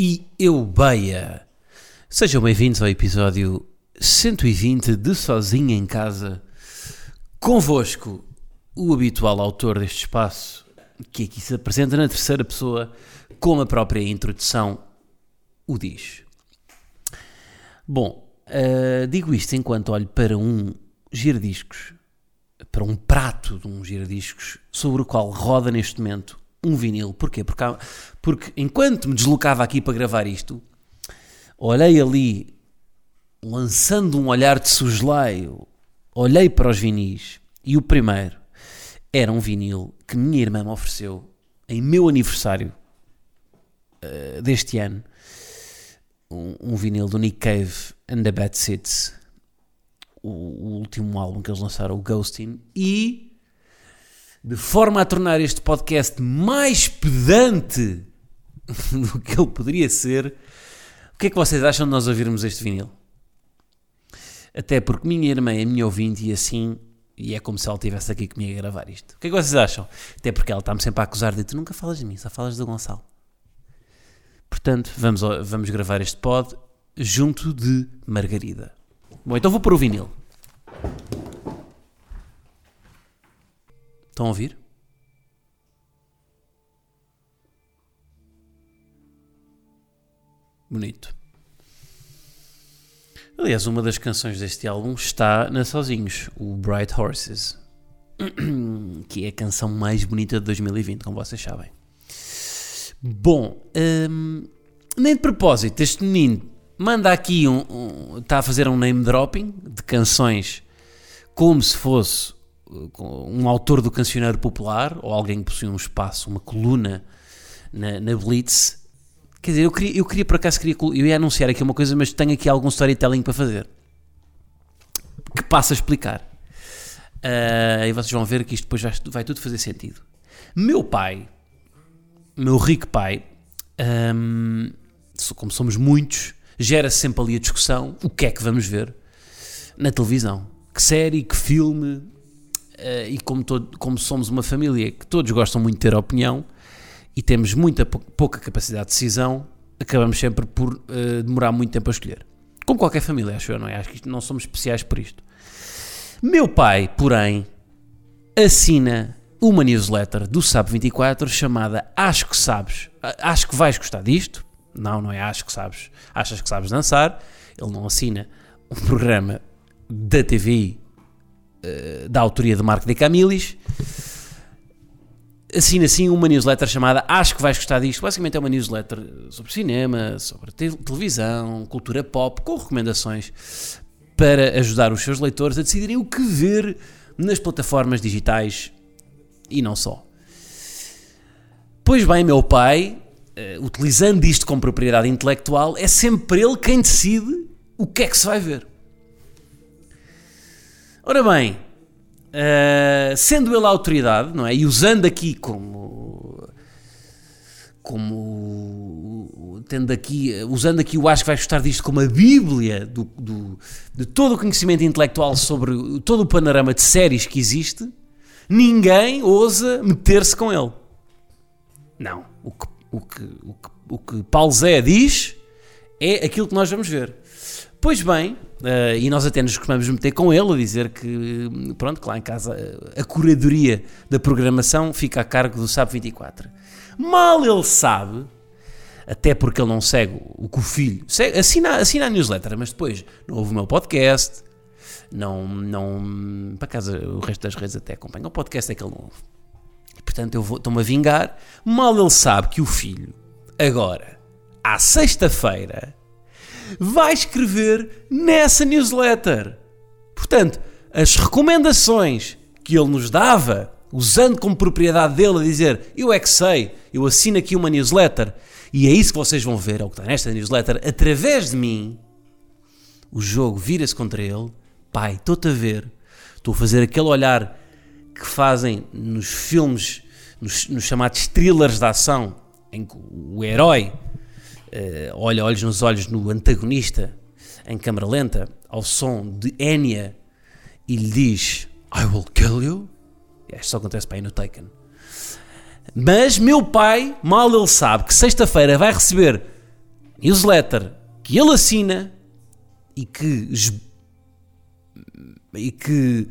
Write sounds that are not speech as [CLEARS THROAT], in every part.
e eubeia? Sejam bem-vindos ao episódio 120 de Sozinho em Casa. Convosco, o habitual autor deste espaço, que aqui se apresenta na terceira pessoa, como a própria introdução o diz. Bom, uh, digo isto enquanto olho para um giradiscos, para um prato de um giradiscos, sobre o qual roda neste momento um vinil. Porquê? Porque, há- porque enquanto me deslocava aqui para gravar isto, olhei ali, lançando um olhar de sujeleio, olhei para os vinis e o primeiro era um vinil que minha irmã me ofereceu em meu aniversário eh, deste ano. Um, um vinil do Nick Cave and the Bad Seeds, o, o último álbum que eles lançaram, o Ghosting, e de forma a tornar este podcast mais pedante [LAUGHS] do que ele poderia ser, o que é que vocês acham de nós ouvirmos este vinil? Até porque minha irmã é minha ouvinte e assim, e é como se ela estivesse aqui comigo a gravar isto. O que é que vocês acham? Até porque ela está-me sempre a acusar de tu nunca falas de mim, só falas do Gonçalo. Portanto, vamos, vamos gravar este pod junto de Margarida. Bom, então vou pôr o vinil. Estão a ouvir? Bonito. Aliás, uma das canções deste álbum está na Sozinhos, o Bright Horses, [CLEARS THROAT] que é a canção mais bonita de 2020, como vocês sabem. Bom, hum, nem de propósito, este menino manda aqui um, um- está a fazer um name dropping de canções como se fosse um autor do cancioneiro popular ou alguém que possui um espaço, uma coluna na, na Blitz. Quer dizer, eu queria, eu queria por acaso, queria, eu ia anunciar aqui uma coisa, mas tenho aqui algum storytelling para fazer que passa a explicar. Ah, e vocês vão ver que isto depois vai, vai tudo fazer sentido. Meu pai, meu rico pai, so- como somos muitos, gera -se sempre ali a discussão: o que é que vamos ver na televisão? Que série, que filme? Eh, e como, todo- como somos uma família que todos gostam muito de ter opinião e temos muita pou- pouca capacidade de decisão, acabamos sempre por eh, demorar muito tempo a escolher. Como qualquer família, acho eu, não é? Acho que isto- não somos especiais por isto. Meu pai, porém, assina uma newsletter do SAP24 chamada Acho que Sabes. Acho que vais gostar disto. Não, não é acho que sabes. Achas que sabes dançar. Ele não assina um programa da TVI eh, da autoria de Marco de Camilis. Assina assim uma newsletter chamada Acho que vais gostar disto. Basicamente é uma newsletter sobre cinema, sobre te- televisão, cultura pop, com recomendações para ajudar os seus leitores a decidirem o que ver nas plataformas digitais e não só. Pois bem, meu pai, eh, utilizando isto com propriedade intelectual, é sempre ele quem decide o que é que se vai ver. Ora bem, eh, sendo ele a autoridade, não é? E usando aqui como como tendo aqui, usando aqui o acho que vais gostar disto como a bíblia do, do- de todo o conhecimento intelectual sobre todo o panorama de séries que existe, ninguém ousa meter-se com ele. Não. O que, o, que, o, que, o que Paulo Zé diz é aquilo que nós vamos ver. Pois bem, eh, e nós até nos costumamos meter com ele a dizer que, pronto, que lá em casa eh, a curadoria da programação fica a cargo do SAP 24. Mal ele sabe, até porque ele não segue o que o filho segue, assina, assina a newsletter, mas depois não ouve o meu podcast, não, não, para casa o resto das redes até acompanha. O podcast é que ele não ouve. E, portanto, eu estou-me a vingar. Mal ele sabe que o filho, agora, à sexta-feira, vai escrever nessa newsletter. Portanto, as recomendações que ele nos dava usando como propriedade dele a dizer eu é que sei, eu assino aqui uma newsletter e é isso que vocês vão ver, é o que está nesta newsletter, através de mim, o jogo vira-se contra ele. Pai, estou-te a ver, estou a fazer aquele olhar que fazem nos filmes, nos, nos chamados thrillers de ação, em que o herói olha olhos nos olhos no antagonista em câmara lenta, ao som de Enya, e lhe diz I will kill you. Isto só acontece para aí no Taken. Mas meu pai, mal ele sabe que sexta-feira vai receber newsletter que ele assina e que e que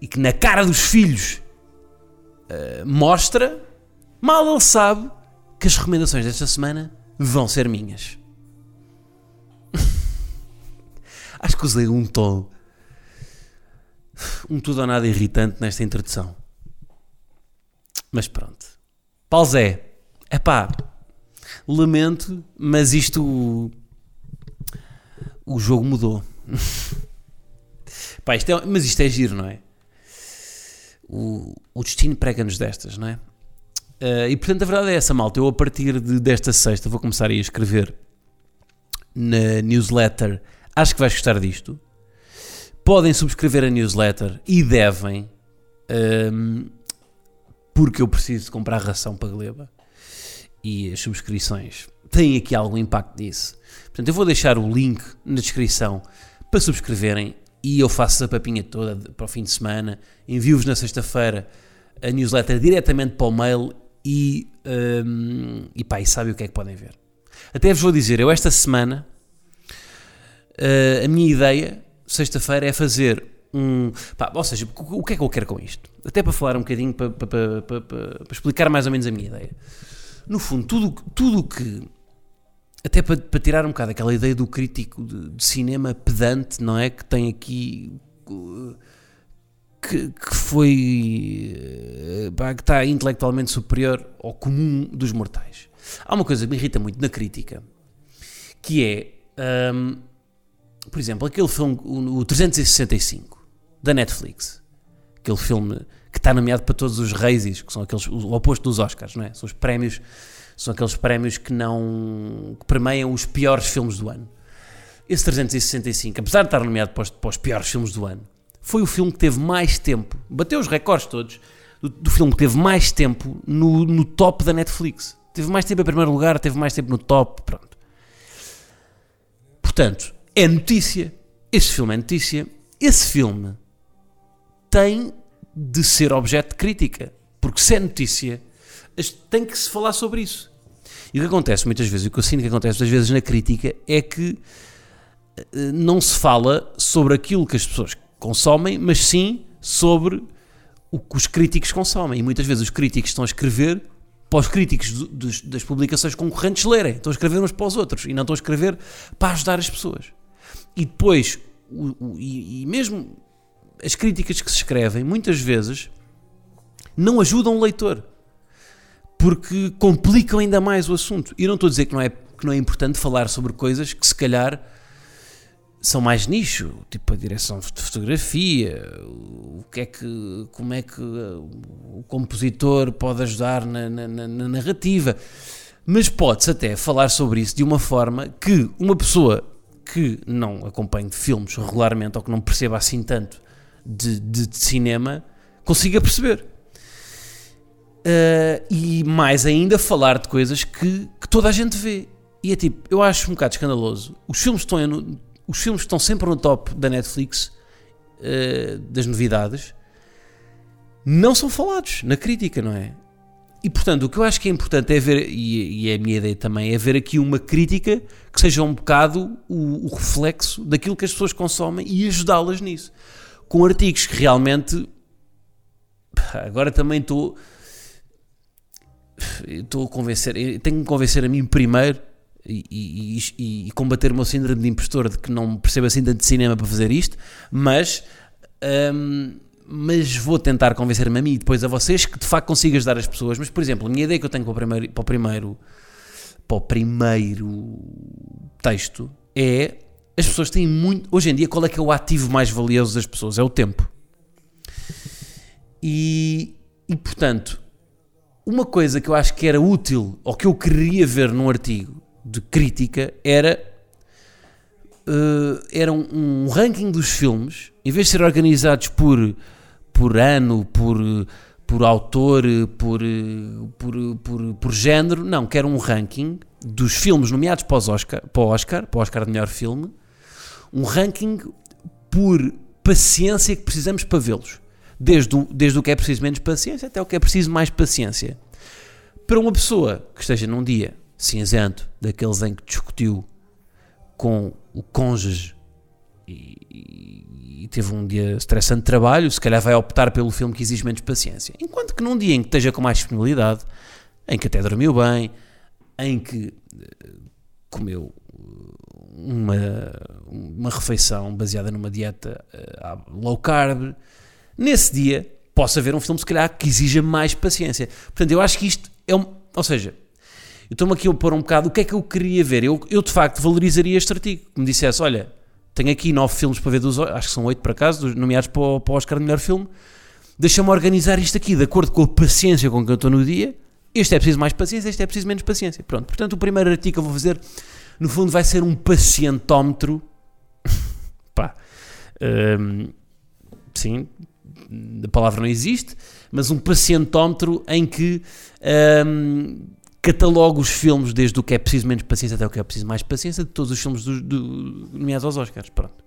e que na cara dos filhos uh, mostra, mal ele sabe que as recomendações desta semana vão ser minhas. [LAUGHS] Acho que usei um tom um tudo ou nada irritante nesta introdução. Mas pronto. Pausé. Epá, lamento, mas isto. O, o jogo mudou. [LAUGHS] Pá, isto é, mas isto é giro, não é? O, o destino prega-nos destas, não é? Uh, e portanto a verdade é essa, malta. Eu a partir de, desta sexta vou começar a escrever na newsletter. Acho que vais gostar disto podem subscrever a newsletter e devem, um, porque eu preciso comprar ração para Gleba e as subscrições têm aqui algum impacto nisso. Portanto, eu vou deixar o link na descrição para subscreverem e eu faço a papinha toda para o fim de semana, envio-vos na sexta-feira a newsletter diretamente para o mail e, um, e pá, e sabe o que é que podem ver. Até vos vou dizer, eu esta semana uh, a minha ideia sexta-feira é fazer um. Pá, ou seja, o que é que eu quero com isto? Até para falar um bocadinho, para, para, para, para, explicar mais ou menos a minha ideia. No fundo, tudo tudo que. Até para, para tirar um bocado aquela ideia do crítico de, de cinema pedante, não é? Que tem aqui. Que, que foi. Eh, que está intelectualmente superior ao comum dos mortais. Há uma coisa que me irrita muito na crítica, que é. Um, por exemplo, aquele filme, o 365, da Netflix, aquele filme que está nomeado para todos os Razzies, que são aqueles, o oposto dos Oscars, não é? São os prémios, são aqueles prémios que não, que premiam os piores filmes do ano. Esse 365, apesar de estar nomeado para os, para os piores filmes do ano, foi o filme que teve mais tempo, bateu os recordes todos, do, do filme que teve mais tempo no, no top da Netflix. Teve mais tempo em primeiro lugar, teve mais tempo no top, pronto. Portanto, é notícia. Esse filme é notícia. Esse filme tem de ser objeto de crítica. Porque se é notícia, tem que se falar sobre isso. E o que acontece muitas vezes, o que eu sinto que acontece muitas vezes na crítica é que eh, não se fala sobre aquilo que as pessoas consomem, mas sim sobre o que os críticos consomem. E muitas vezes os críticos estão a escrever para os críticos do, dos, das publicações concorrentes lerem. Estão a escrever uns para os outros e não estão a escrever para ajudar as pessoas. E depois, o, o, e, e mesmo as críticas que se escrevem, muitas vezes, não ajudam o leitor. Porque complicam ainda mais o assunto. E eu não estou a dizer que não é, que não é importante falar sobre coisas que se calhar são mais nicho, tipo a direção de fotografia, o que é que, como é que o compositor pode ajudar na, na, na narrativa. Mas pode-se até falar sobre isso de uma forma que uma pessoa que não acompanhe filmes regularmente ou que não perceba assim tanto de, de, de cinema consiga perceber. Uh, e mais ainda falar de coisas que, que, toda a gente vê. E é tipo, eu acho um bocado escandaloso. Os filmes estão, os filmes estão sempre no top da Netflix, uh, das novidades, não são falados na crítica, não é? E portanto, o que eu acho que é importante é ver, e, e é a minha ideia também, é ver aqui uma crítica que seja um bocado o, o reflexo daquilo que as pessoas consomem e ajudá-las nisso. Com artigos que realmente. Agora também estou. Estou a convencer. Tenho que me convencer a mim primeiro e, e, e, combater o meu síndrome de impostor de que não percebo assim tanto de cinema para fazer isto, mas. Hum, mas vou tentar convencer-me a mim e depois a vocês que de facto consigo ajudar as pessoas. Mas, por exemplo, a minha ideia que eu tenho para o primeiro, para o primeiro, para o primeiro texto é as pessoas têm muito. Hoje em dia, qual é que é o ativo mais valioso das pessoas? É o tempo. E, E portanto, uma coisa que eu acho que era útil, ou que eu queria ver num artigo de crítica, era, uh, era um, um, ranking dos filmes, em vez de ser organizados por, por ano, por, por autor, por, por, por, por género, não, que era um ranking dos filmes nomeados para, os Oscar, para o Oscar, para o Oscar de melhor filme, um ranking por paciência que precisamos para vê-los. Desde o, desde o que é preciso menos paciência até o que é preciso mais paciência. Para uma pessoa que esteja num dia cinzento, daqueles em que discutiu com o cônjuge e, e, e, teve um dia estressante de trabalho, se calhar vai optar pelo filme que exige menos paciência. Enquanto que num dia em que esteja com mais disponibilidade, em que até dormiu bem, em que eh, comeu uma, uma refeição baseada numa dieta uh, low carb, nesse dia possa haver um filme, se calhar, que exija mais paciência. Portanto, eu acho que isto é um. Ou seja, estou-me aqui a pôr um bocado o que é que eu queria ver. Eu, eu de facto valorizaria este artigo. Que me dissesse: olha, tenho aqui nove filmes para ver dos. Acho que são oito por acaso, nomeados para o, para o Oscar de melhor filme. Deixa-me organizar isto aqui de acordo com a paciência com que eu estou no dia. Este é preciso mais paciência, este é preciso menos paciência. Pronto, portanto, o primeiro artigo que eu vou fazer no fundo vai ser um pacientómetro. [LAUGHS] Pá. Um, sim, a palavra não existe, mas um pacientómetro em que um, catalogo os filmes desde o que é preciso menos paciência até o que é preciso mais paciência de todos os filmes do, do, nomeados aos Oscars. Pronto.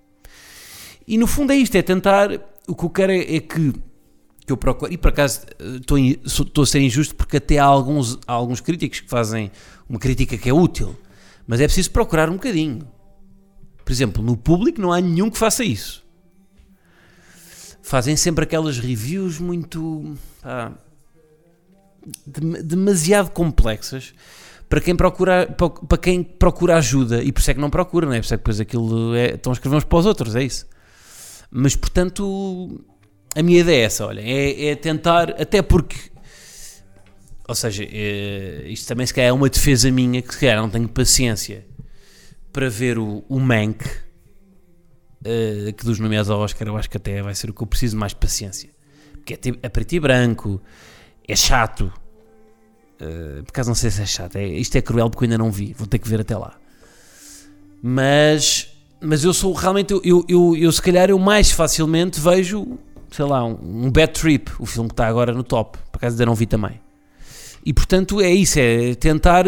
E no fundo é isto, é tentar. O que eu quero é, é que, que eu procuro. E por acaso estou, estou a ser injusto porque até há alguns, há alguns críticos que fazem uma crítica que é útil mas é preciso procurar um bocadinho. Por exemplo, no público não há nenhum que faça isso. Fazem sempre aquelas reviews muito. Pá, demasiado complexas para quem procura para quem procura ajuda e por isso é que não procura, não é? Por isso é que depois aquilo é, estão a escrever uns para os outros, é isso. Mas portanto, a minha ideia é essa, olha, é, é tentar, até porque ou seja, é, isto também se calhar é uma defesa minha que se calhar não tenho paciência para ver o, o Mank, uh, que dos nomeados ao Oscar eu acho que até vai ser o que eu preciso mais paciência. Porque é, é preto e branco, é chato. Uh, por acaso não sei se é chato, é, isto é cruel porque eu ainda não vi, vou ter que ver até lá. Mas, mas eu sou realmente, eu, eu, eu, eu se calhar eu mais facilmente vejo, sei lá, um, um Bad Trip, o filme que está agora no top, por acaso ainda não vi também. E portanto é isso, é tentar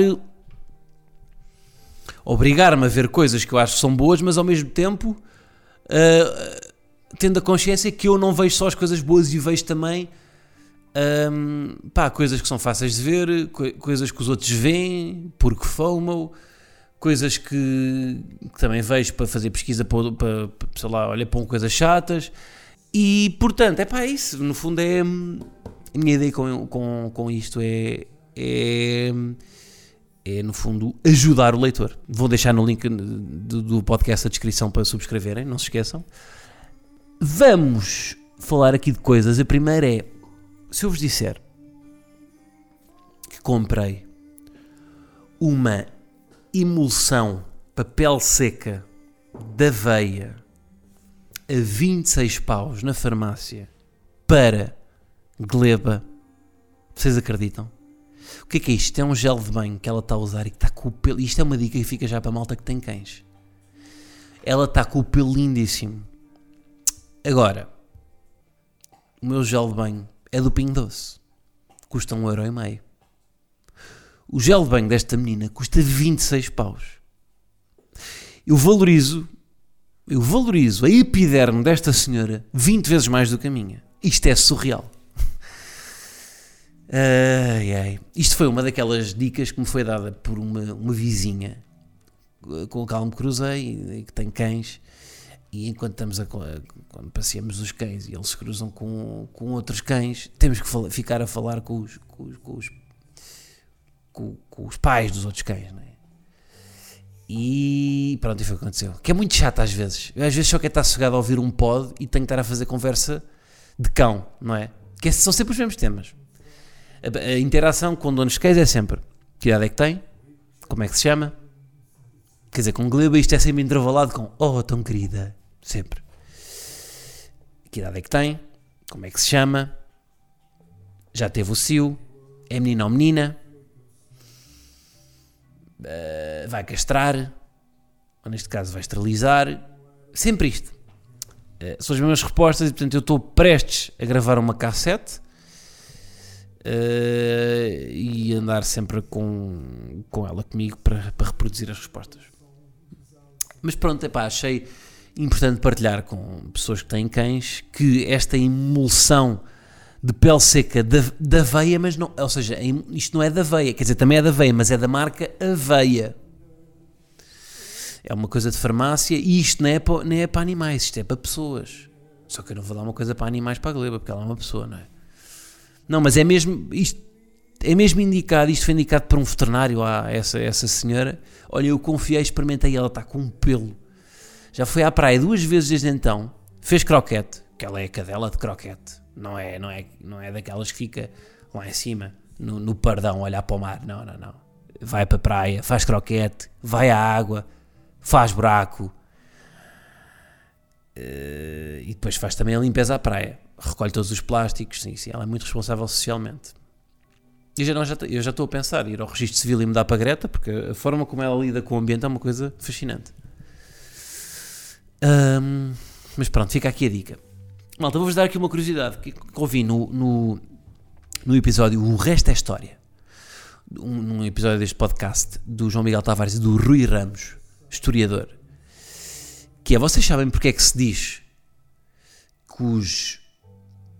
obrigar-me a ver coisas que eu acho que são boas, mas ao mesmo tempo uh, tendo a consciência que eu não vejo só as coisas boas e vejo também um, pá, coisas que são fáceis de ver, co coisas que os outros veem porque FOMO, coisas que, que, também vejo para fazer pesquisa para, para, sei lá, olha para coisas chatas e portanto, é pá, isso, no fundo é a minha ideia com, com, com isto é, é, é, no fundo, ajudar o leitor. Vou deixar no link do, do podcast a descrição para subscreverem, não se esqueçam. Vamos falar aqui de coisas. A primeira é: se eu vos disser que comprei uma emulsão papel seca da veia a 26 paus na farmácia para gleba. Vocês acreditam? O que é que é isto? É um gel de banho que ela está a usar e que está com o pelo. Isto é uma dica que fica já para a malta que tem cães. Ela está com o pelo lindíssimo. Agora, o meu gel de banho é do Pinho Doce. Custa um euro e meio. O gel de banho desta menina custa 26 paus. Eu valorizo, eu valorizo a epiderme desta senhora 20 vezes mais do que a minha. Isto é surreal. [LAUGHS] Ai, ai. Isto foi uma daquelas dicas que me foi dada por uma, uma vizinha com a qual me cruzei, que tem cães, e enquanto estamos a, quando passeamos os cães e eles se cruzam com, com outros cães, temos que falar, ficar a falar com os, com os, com os, com, com os pais dos outros cães, não é? E pronto, isso foi o que aconteceu. Que é muito chato às vezes. Às vezes só quero estar sossegado a ouvir um pod e tenho que estar a fazer conversa de cão, não é? Que são sempre os mesmos temas a, a interação com donos de cães é sempre que idade é que tem, como é que se chama, quer dizer, com gleba isto é sempre intervalado com oh, tão querida, sempre. Que idade é que tem, como é que se chama, já teve o cio, é menino ou menina, uh, vai castrar, ou neste caso vai esterilizar, sempre isto. Uh, são as mesmas respostas e portanto eu estou prestes a gravar uma cassete uh, e andar sempre com, com ela comigo para, para reproduzir as respostas. Mas pronto, epá, achei importante partilhar com pessoas que têm cães que esta emulsão de pele seca da, da aveia, mas não, ou seja, isto não é da aveia, quer dizer, também é da aveia, mas é da marca Aveia. É uma coisa de farmácia e isto não é, para, não é para animais, isto é para pessoas. Só que eu não vou dar uma coisa para animais para a gleba, porque ela é uma pessoa, não é? Não, mas é mesmo, isto é mesmo indicado, isto foi indicado por um veterinário a essa, essa senhora. Olha, eu confiei, experimentei, ela está com um pelo. Já foi à praia duas vezes desde então, fez croquete, que ela é cadela de croquete não é, não é, não é daquelas que fica lá em cima, no, no pardão, olhar para o mar. Não, não, não. Vai para a praia, faz croquete, vai à água, faz buraco. Uh, e depois faz também a limpeza à praia. Recolhe todos os plásticos. Sim, sim, ela é muito responsável socialmente. E já, não, já, eu já estou a pensar ir ao registro civil e mudar para a Greta, porque a forma como ela lida com o ambiente é uma coisa fascinante. Um, mas pronto, fica aqui a dica. Malta, vou-vos dar aqui uma curiosidade que, ouvi no, no, no, episódio O Resto é História, um, num episódio deste podcast do João Miguel Tavares e do Rui Ramos, historiador, que é, vocês sabem porque é que se diz que os,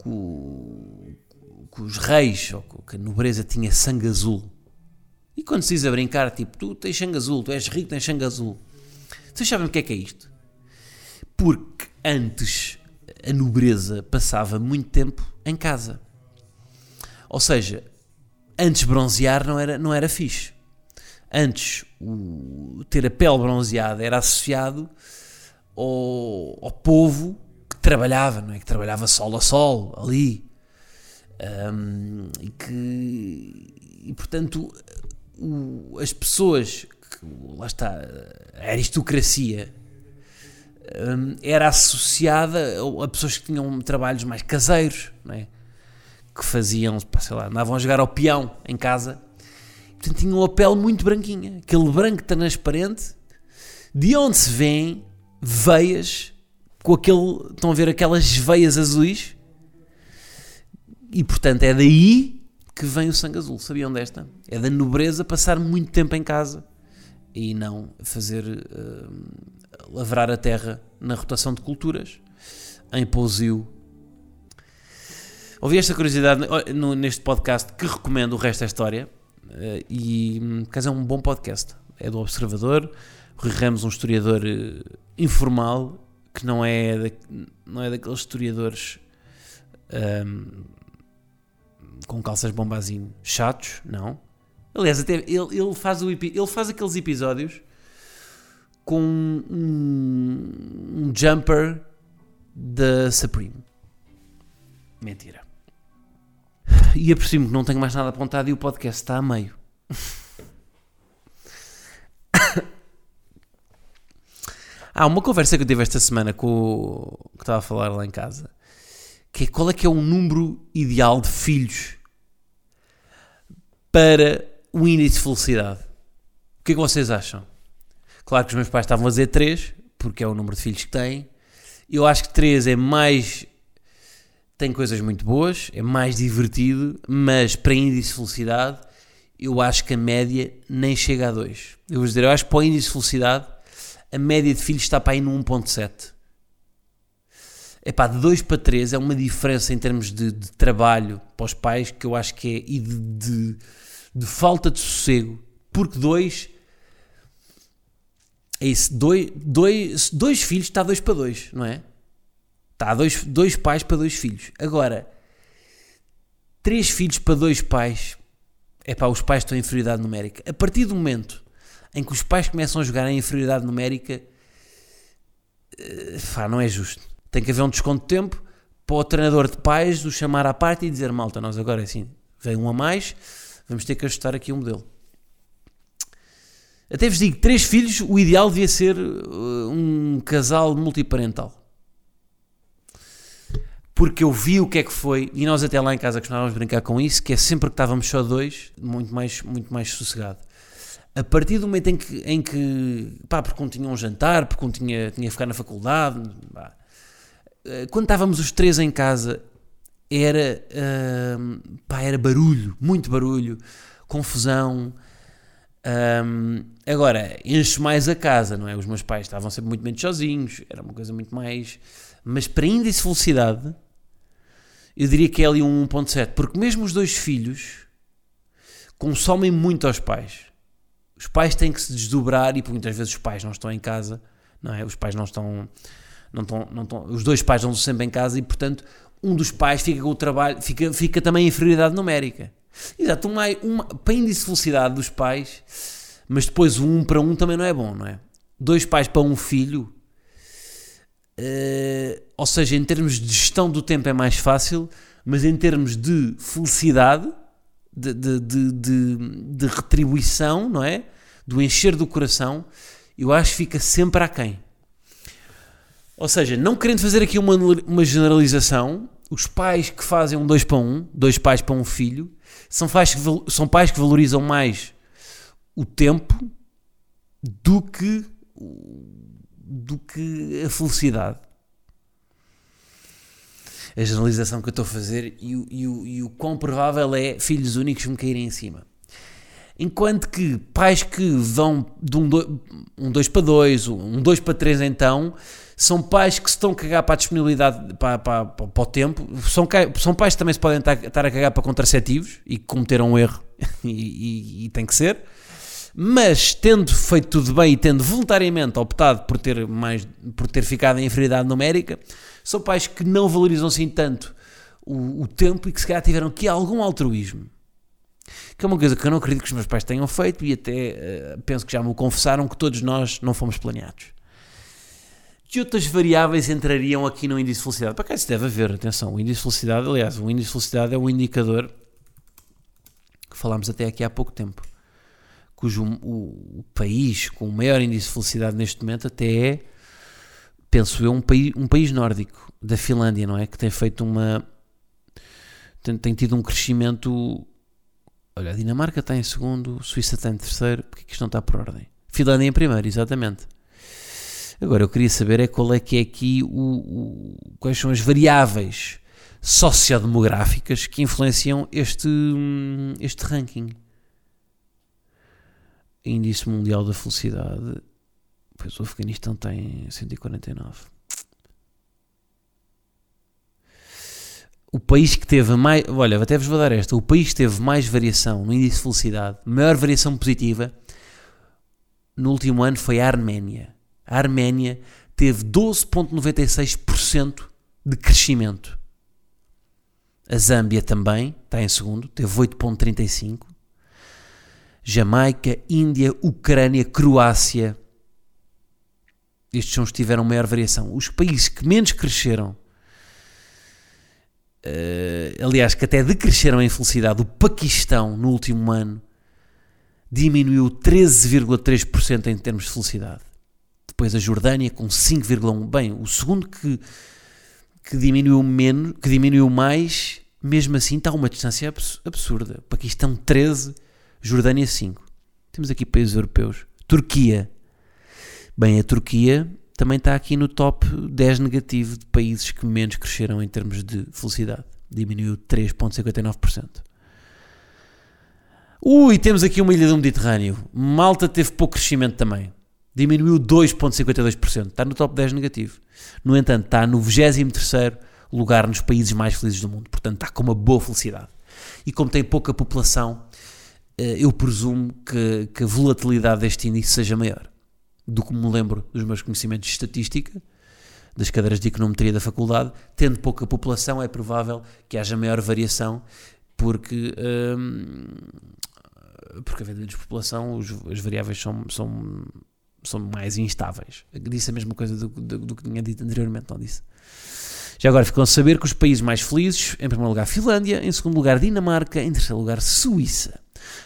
que, que os reis, ou que a nobreza tinha sangue azul, e quando se diz a brincar, tipo, tu tens sangue azul, tu és rico, tens sangue azul, vocês sabem o que é que é isto? Porque antes a nobreza passava muito tempo em casa. Ou seja, antes bronzear não era, não era fixe. Antes, o, ter a pele bronzeada era associado ao, ao povo que trabalhava, não é? Que trabalhava sol a sol, ali. Um, e que, e portanto, o, as pessoas, que, lá está, a aristocracia um, era associada a, pessoas que tinham trabalhos mais caseiros, é? que faziam, sei lá, andavam a jogar ao peão em casa, portanto tinham a pele muito branquinha, aquele branco transparente, de onde se vêem veias com aquele, estão a ver aquelas veias azuis, e portanto é daí que vem o sangue azul, sabiam desta? É da nobreza passar muito tempo em casa e não fazer uh, lavrar a terra na rotação de culturas em pousio. Ouvi esta curiosidade neste podcast que recomendo o resto da história eh, e caso é um bom podcast. É do Observador, Rui Ramos, um historiador eh, informal que não é, da, não é daqueles historiadores um, com calças bombazinho chatos, não. Aliás, até ele, ele, faz o, ele faz aqueles episódios com um, um jumper da Supreme. Mentira. E apercebo que não tenho mais nada apontado e o podcast está a meio. [COUGHS] Há uma conversa que eu tive esta semana com o que estava a falar lá em casa. Que é qual é que é o número ideal de filhos para o índice de felicidade? O que é que vocês acham? Claro que os meus pais estavam a dizer 3, porque é o número de filhos que têm. Eu acho que 3 é mais. tem coisas muito boas, é mais divertido, mas para índice de felicidade, eu acho que a média nem chega a 2. Eu vou dizer, eu acho que para o índice de felicidade, a média de filhos está para aí no 1,7. É pá, de 2 para 3 é uma diferença em termos de, de, trabalho para os pais que eu acho que é. e de, de, de falta de sossego. Porque 2 é isso, dois, dois, dois filhos está dois para dois, não é? Está dois, dois pais para dois filhos. Agora, três filhos para dois pais, é pá, os pais estão em inferioridade numérica. A partir do momento em que os pais começam a jogar em inferioridade numérica, pá, não é justo. Tem que haver um desconto de tempo para o treinador de pais o chamar à parte e dizer: malta, nós agora assim, vem um a mais, vamos ter que ajustar aqui o modelo. Até vos digo, três filhos, o ideal devia ser uh, um casal multiparental. porque eu vi o que é que foi, e nós até lá em casa costumávamos brincar com isso, que é sempre que estávamos só dois, muito mais, muito mais sossegado. A partir do momento em que, em que pá, porque um tinha um jantar, porque um tinha, tinha que ficar na faculdade, pá, eh, quando estávamos os três em casa, era, uh, pá, era barulho, muito barulho, confusão. Um, agora, enche mais a casa, não é? Os meus pais estavam sempre muito menos sozinhos, era uma coisa muito mais. Mas para índice de felicidade, eu diria que é ali um 1.7, porque mesmo os dois filhos consomem muito aos pais. Os pais têm que se desdobrar e muitas vezes os pais não estão em casa, não é? Os pais não estão, não estão, não estão os dois pais não estão sempre em casa e portanto um dos pais fica com o trabalho, fica, fica também inferioridade numérica. Exato, uma, uma, para índice de felicidade dos pais, mas depois o um para um também não é bom, não é? Dois pais para um filho, uh, ou seja, em termos de gestão do tempo é mais fácil, mas em termos de felicidade, de, de, de, de, de retribuição, não é? Do encher do coração, eu acho que fica sempre aquém. Ou seja, não querendo fazer aqui uma, uma generalização, os pais que fazem um dois para um, dois pais para um filho, são pais que, são pais que valorizam mais o tempo do que, do que a felicidade. A generalização que eu estou a fazer e o, e, o, e o quão provável é filhos únicos me caírem em cima. Enquanto que pais que vão de um 2 um para 2, um 2 para 3 então, são pais que se estão a cagar para a disponibilidade, para, para, para, o tempo, são, são pais que também se podem estar, a cagar para contraceptivos e que cometeram um erro [LAUGHS] e, e, e, tem que ser, mas tendo feito tudo bem e tendo voluntariamente optado por ter, mais, por ter ficado em inferioridade numérica, são pais que não valorizam assim tanto o, o tempo e que se calhar tiveram aqui algum altruísmo. Que é uma coisa que eu não acredito que os meus pais tenham feito e até uh, penso que já me confessaram que todos nós não fomos planeados. Que outras variáveis entrariam aqui no índice de felicidade? Para cá isso deve haver, atenção, o índice de felicidade, aliás, o índice de felicidade é o indicador que falámos até aqui há pouco tempo, cujo o, o país com o maior índice de felicidade neste momento até é, penso eu, um país, um país nórdico, da Finlândia, não é? Que tem feito uma... tem, tem tido um crescimento... Olha, a Dinamarca está em segundo, Suíça está em terceiro, porque que isto não está por ordem? Finlândia em primeiro, exatamente. Agora, eu queria saber é qual é que é aqui o, o quais são as variáveis sociodemográficas que influenciam este, este ranking. Índice Mundial da Felicidade. Pois o Afeganistão tem 149. O país que teve mais. Olha, até vos vou dar esta. O país que teve mais variação no índice de felicidade, maior variação positiva, no último ano foi a Arménia a Arménia teve 12,96% de crescimento. A Zâmbia também está em segundo, teve 8,35%. Jamaica, Índia, Ucrânia, Croácia. Estes são os que tiveram maior variação. Os países que menos cresceram, uh, aliás, que até decresceram em felicidade, o Paquistão, no último ano, diminuiu 13,3% em termos de felicidade depois a Jordânia com 5,1. Bem, o segundo que, que diminuiu menos, que diminuiu mais, mesmo assim está uma distância absurda. Paquistão 13, Jordânia 5. Temos aqui países europeus. Turquia. Bem, a Turquia também está aqui no top 10 negativo de países que menos cresceram em termos de felicidade. Diminuiu 3,59%. Ui, temos aqui uma ilha do Mediterrâneo. Malta teve pouco crescimento também diminuiu 2,52%. Está no top 10 negativo. No entanto, está no 23 lugar nos países mais felizes do mundo. Portanto, está com uma boa felicidade. E como tem pouca população, eh, eu presumo que, que a volatilidade deste índice seja maior. Do que me lembro dos meus conhecimentos de estatística, das cadeiras de econometria da faculdade, tendo pouca população, é provável que haja maior variação, porque. Hum, porque havendo menos população, os, as variáveis são, são são mais instáveis. Disse a mesma coisa do, do, do que tinha dito anteriormente, não disse? Já agora ficam a saber que os países mais felizes, em primeiro lugar Finlândia, em segundo lugar Dinamarca, em terceiro lugar Suíça.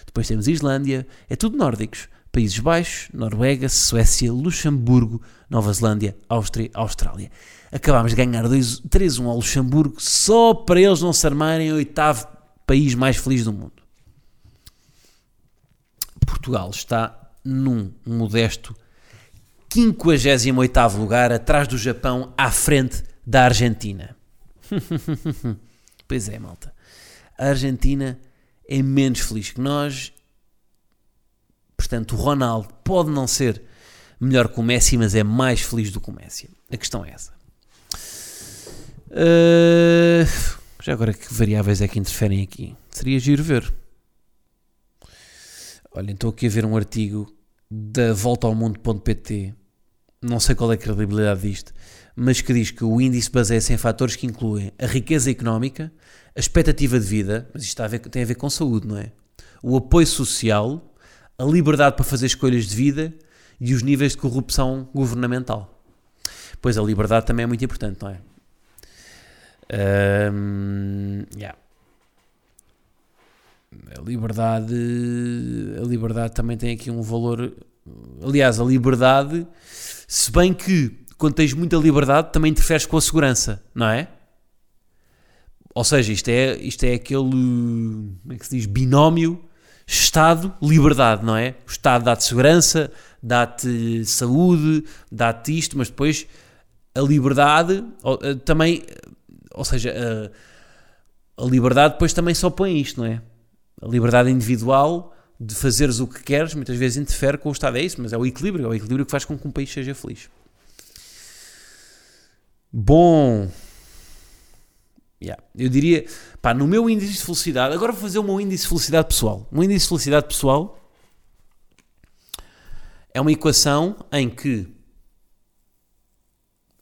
Depois temos Islândia, é tudo nórdicos. Países Baixos, Noruega, Suécia, Luxemburgo, Nova Zelândia, Áustria, Austrália. Acabámos de ganhar 3-1 ao Luxemburgo só para eles não se armarem o oitavo país mais feliz do mundo. Portugal está num modesto 58 lugar, atrás do Japão, à frente da Argentina. [LAUGHS] pois é, malta. A Argentina é menos feliz que nós. Portanto, o Ronaldo pode não ser melhor que o Messi, mas é mais feliz do que o Messi. A questão é essa. Uh, já agora, que variáveis é que interferem aqui? Seria giro ver. Olha, estou aqui a ver um artigo da volta ao mundo.pt não sei qual é a credibilidade disto, mas que diz que o índice baseia-se em fatores que incluem a riqueza económica, a expectativa de vida, mas isto a ver, tem a ver com saúde, não é? O apoio social, a liberdade para fazer escolhas de vida e os níveis de corrupção governamental. Pois a liberdade também é muito importante, não é? Um, yeah. A liberdade, a liberdade também tem aqui um valor. Aliás, a liberdade se bem que, quando tens muita liberdade, também interferes com a segurança, não é? Ou seja, isto é, isto é aquele, como é que se diz, binómio Estado-liberdade, não é? O Estado dá-te segurança, dá-te saúde, dá-te isto, mas depois a liberdade eh, também, ou seja, a, a liberdade depois também só põe isto, não é? A liberdade individual de fazeres o que queres, muitas vezes interfere com o Estado. É isso, mas é o equilíbrio, é o equilíbrio que faz com que um país seja feliz. Bom, yeah. eu diria, pá, no meu índice de felicidade, agora vou fazer meu índice de felicidade pessoal. Meu índice de felicidade pessoal é uma equação em que,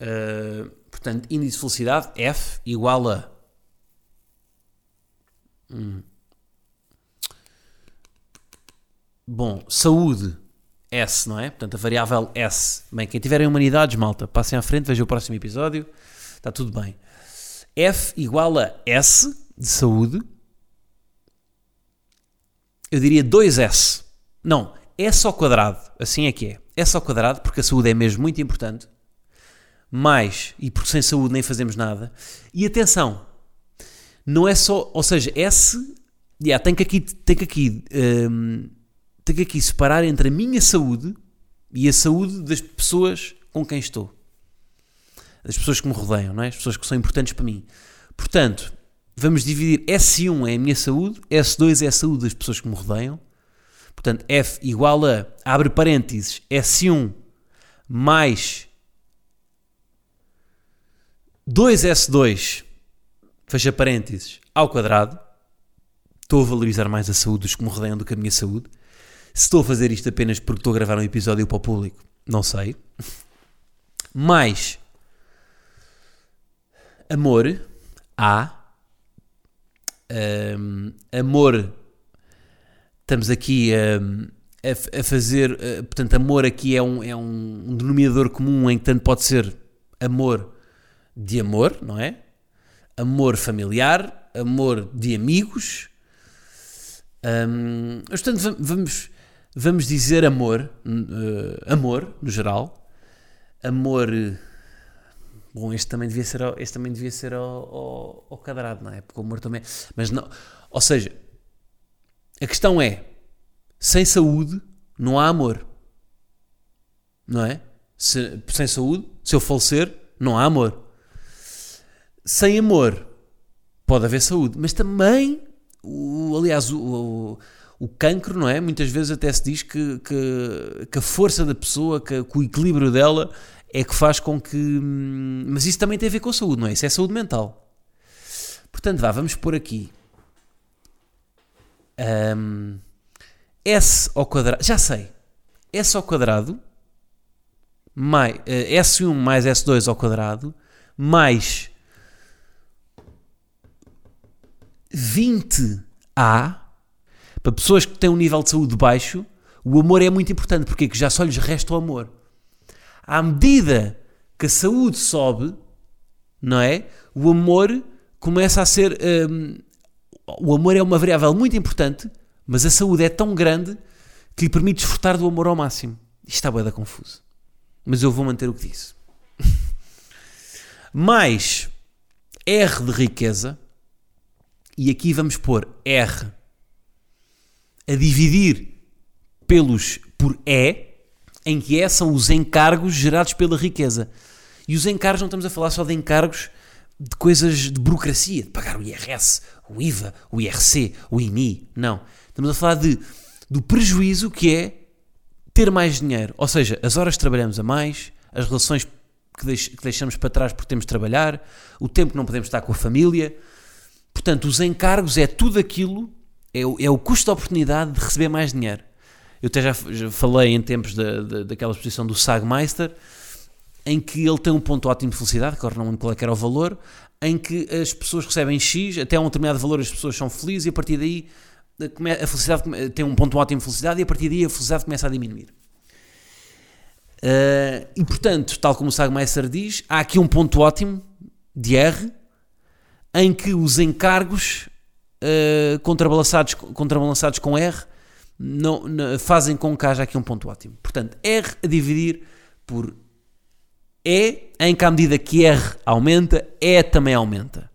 uh, portanto, índice de felicidade F igual a. Hum, Bom, saúde, S, não é? Portanto, a variável S. Bem, quem tiver em humanidades, malta, passem à frente, vejam o próximo episódio. Está tudo bem. F igual a S, de saúde. Eu diria 2S. Não, S ao quadrado. Assim é que é. S ao quadrado, porque a saúde é mesmo muito importante. Mais, e porque sem saúde nem fazemos nada. E atenção, não é só, ou seja, S, yeah, tem que aqui, tem que aqui um, tenho aqui separar entre a minha saúde e a saúde das pessoas com quem estou. Das pessoas que me rodeiam, não é? As pessoas que são importantes para mim. Portanto, vamos dividir S1 é a minha saúde, S2 é a saúde das pessoas que me rodeiam. Portanto, F igual a, abre parênteses, S1 mais 2S2, fecha parênteses, ao quadrado. Estou a valorizar mais a saúde dos que me rodeiam do que a minha saúde. Se estou a fazer isto apenas porque estou a gravar um episódio para o público, não sei. Mais amor, A. Um, amor, estamos aqui um, a, a, fazer. Uh, portanto, amor aqui é, um, é um denominador comum em que tanto pode ser amor de amor, não é? Amor familiar, amor de amigos. Um, portanto, vamos vamos dizer amor, uh, amor no geral, amor. Bom, este também devia ser, este também devia ser ao, ao, ao quadrado, não é? Porque o amor também. Mas não. Ou seja, a questão é: sem saúde não há amor. Não é? Se, sem saúde, se eu falecer, não há amor. Sem amor, pode haver saúde. Mas também, o, aliás, o, o o cancro, não é? Muitas vezes até se diz que, que, que a força da pessoa, que, que, o equilíbrio dela é que faz com que. Hum, mas isso também tem a ver com a saúde, não é? Isso é saúde mental. Portanto, vá, vamos pôr aqui. Um, S ao quadrado. Já sei. S ao quadrado. Mais, uh, S1 mais S2 ao quadrado. Mais 20A para pessoas que têm um nível de saúde baixo, o amor é muito importante, porque já só lhes resta o amor. À medida que a saúde sobe, não é? O amor começa a ser. Um, o amor é uma variável muito importante, mas a saúde é tão grande que lhe permite desfrutar do amor ao máximo. Isto está bem da confuso. Mas eu vou manter o que disse. [LAUGHS] Mais R de riqueza, e aqui vamos pôr R a dividir pelos por E, em que E são os encargos gerados pela riqueza. E os encargos não estamos a falar só de encargos de coisas de burocracia, de pagar o IRS, o IVA, o IRC, o IMI. Não. Estamos a falar de, do prejuízo que é ter mais dinheiro. Ou seja, as horas que trabalhamos a mais, as relações que, deix, que deixamos para trás porque temos de trabalhar, o tempo que não podemos estar com a família. Portanto, os encargos é tudo aquilo, é o, é o custo de oportunidade de receber mais dinheiro. Eu até já, já falei em tempos da, da, daquela exposição do Sagmeister, em que ele tem um ponto ótimo de felicidade, que agora não lembro qual é era o valor, em que as pessoas recebem X, até um determinado valor as pessoas são felizes e a partir daí a felicidade tem um ponto ótimo de felicidade e a partir daí a felicidade começa a diminuir. Uh, e portanto, tal como o Sagmeister diz, há aqui um ponto ótimo de R em que os encargos uh, contrabalançados, contrabalançados com R não, não, fazem com que haja aqui um ponto ótimo. Portanto, R a dividir por E, em que à medida que R aumenta, E também aumenta.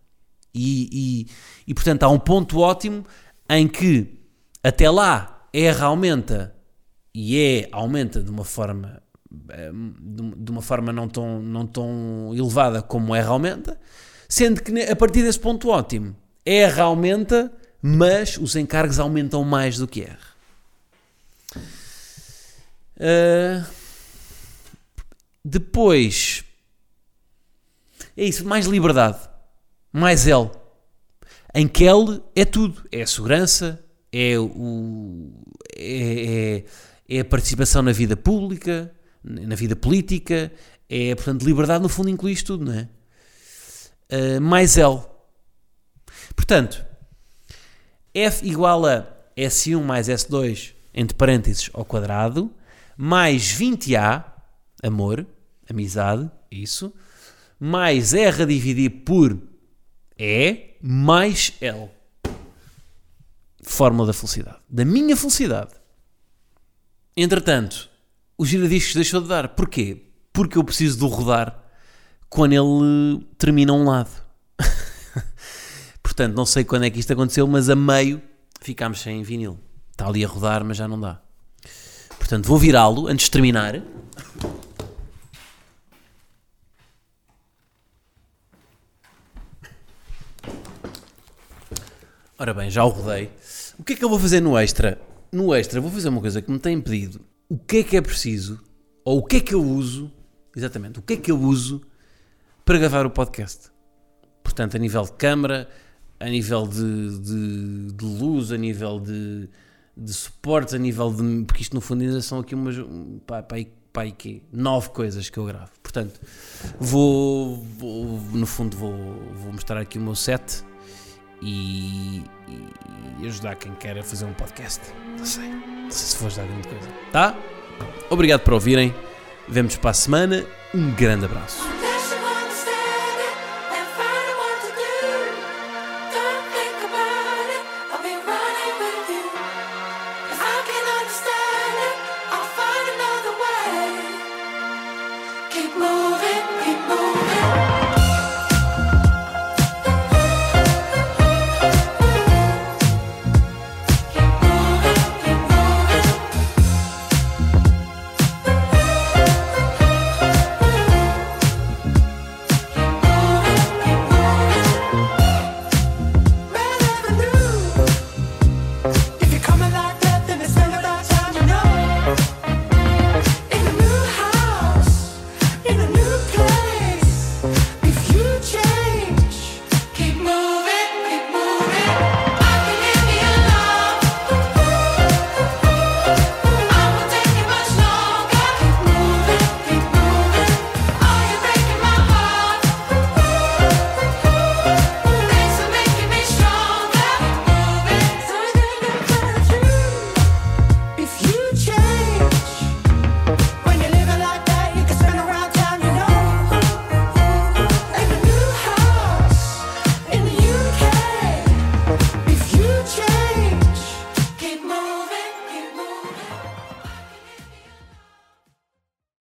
E, e, e portanto há um ponto ótimo em que até lá R aumenta e E aumenta de uma forma eh, de uma forma não tão, não tão elevada como R aumenta, sendo que a partir desse ponto ótimo R aumenta, mas os encargos aumentam mais do que R. Uh, depois é isso, mais liberdade, mais L. Em que L é tudo: é a segurança, é, o, é, é, é a participação na vida pública, na vida política, é, portanto, liberdade no fundo inclui isto tudo, não é? Uh, mais L. Portanto, F igual a S1 mais S2 entre parênteses ao quadrado, mais 20A, amor, amizade, isso, mais R a dividir por E, mais L. Fórmula da felicidade. Da minha felicidade. Entretanto, o giradiscos deixou de dar. Porquê? Porque eu preciso de rodar quando ele termina um lado. Portanto, não sei quando é que isto aconteceu, mas a meio ficámos sem vinil. Está ali a rodar, mas já não dá. Portanto, vou virá-lo antes de terminar. Ora bem, já o rodei. O que é que eu vou fazer no extra? No extra, vou fazer uma coisa que me têm pedido o que é que é preciso, ou o que é que eu uso, exatamente, o que é que eu uso para gravar o podcast. Portanto, a nível de câmara, a nível de, de, de luz, a nível de, de suportes, a nível de. Porque isto no fundo ainda são aqui umas. Pá, pá, pá, quê? Nove coisas que eu gravo. Portanto, vou. vou no fundo, vou, vou mostrar aqui o meu set e, e ajudar quem quer a fazer um podcast. Não sei. Não sei se vou ajudar grande coisa. Tá? Obrigado por ouvirem. Vemos para a semana. Um grande abraço.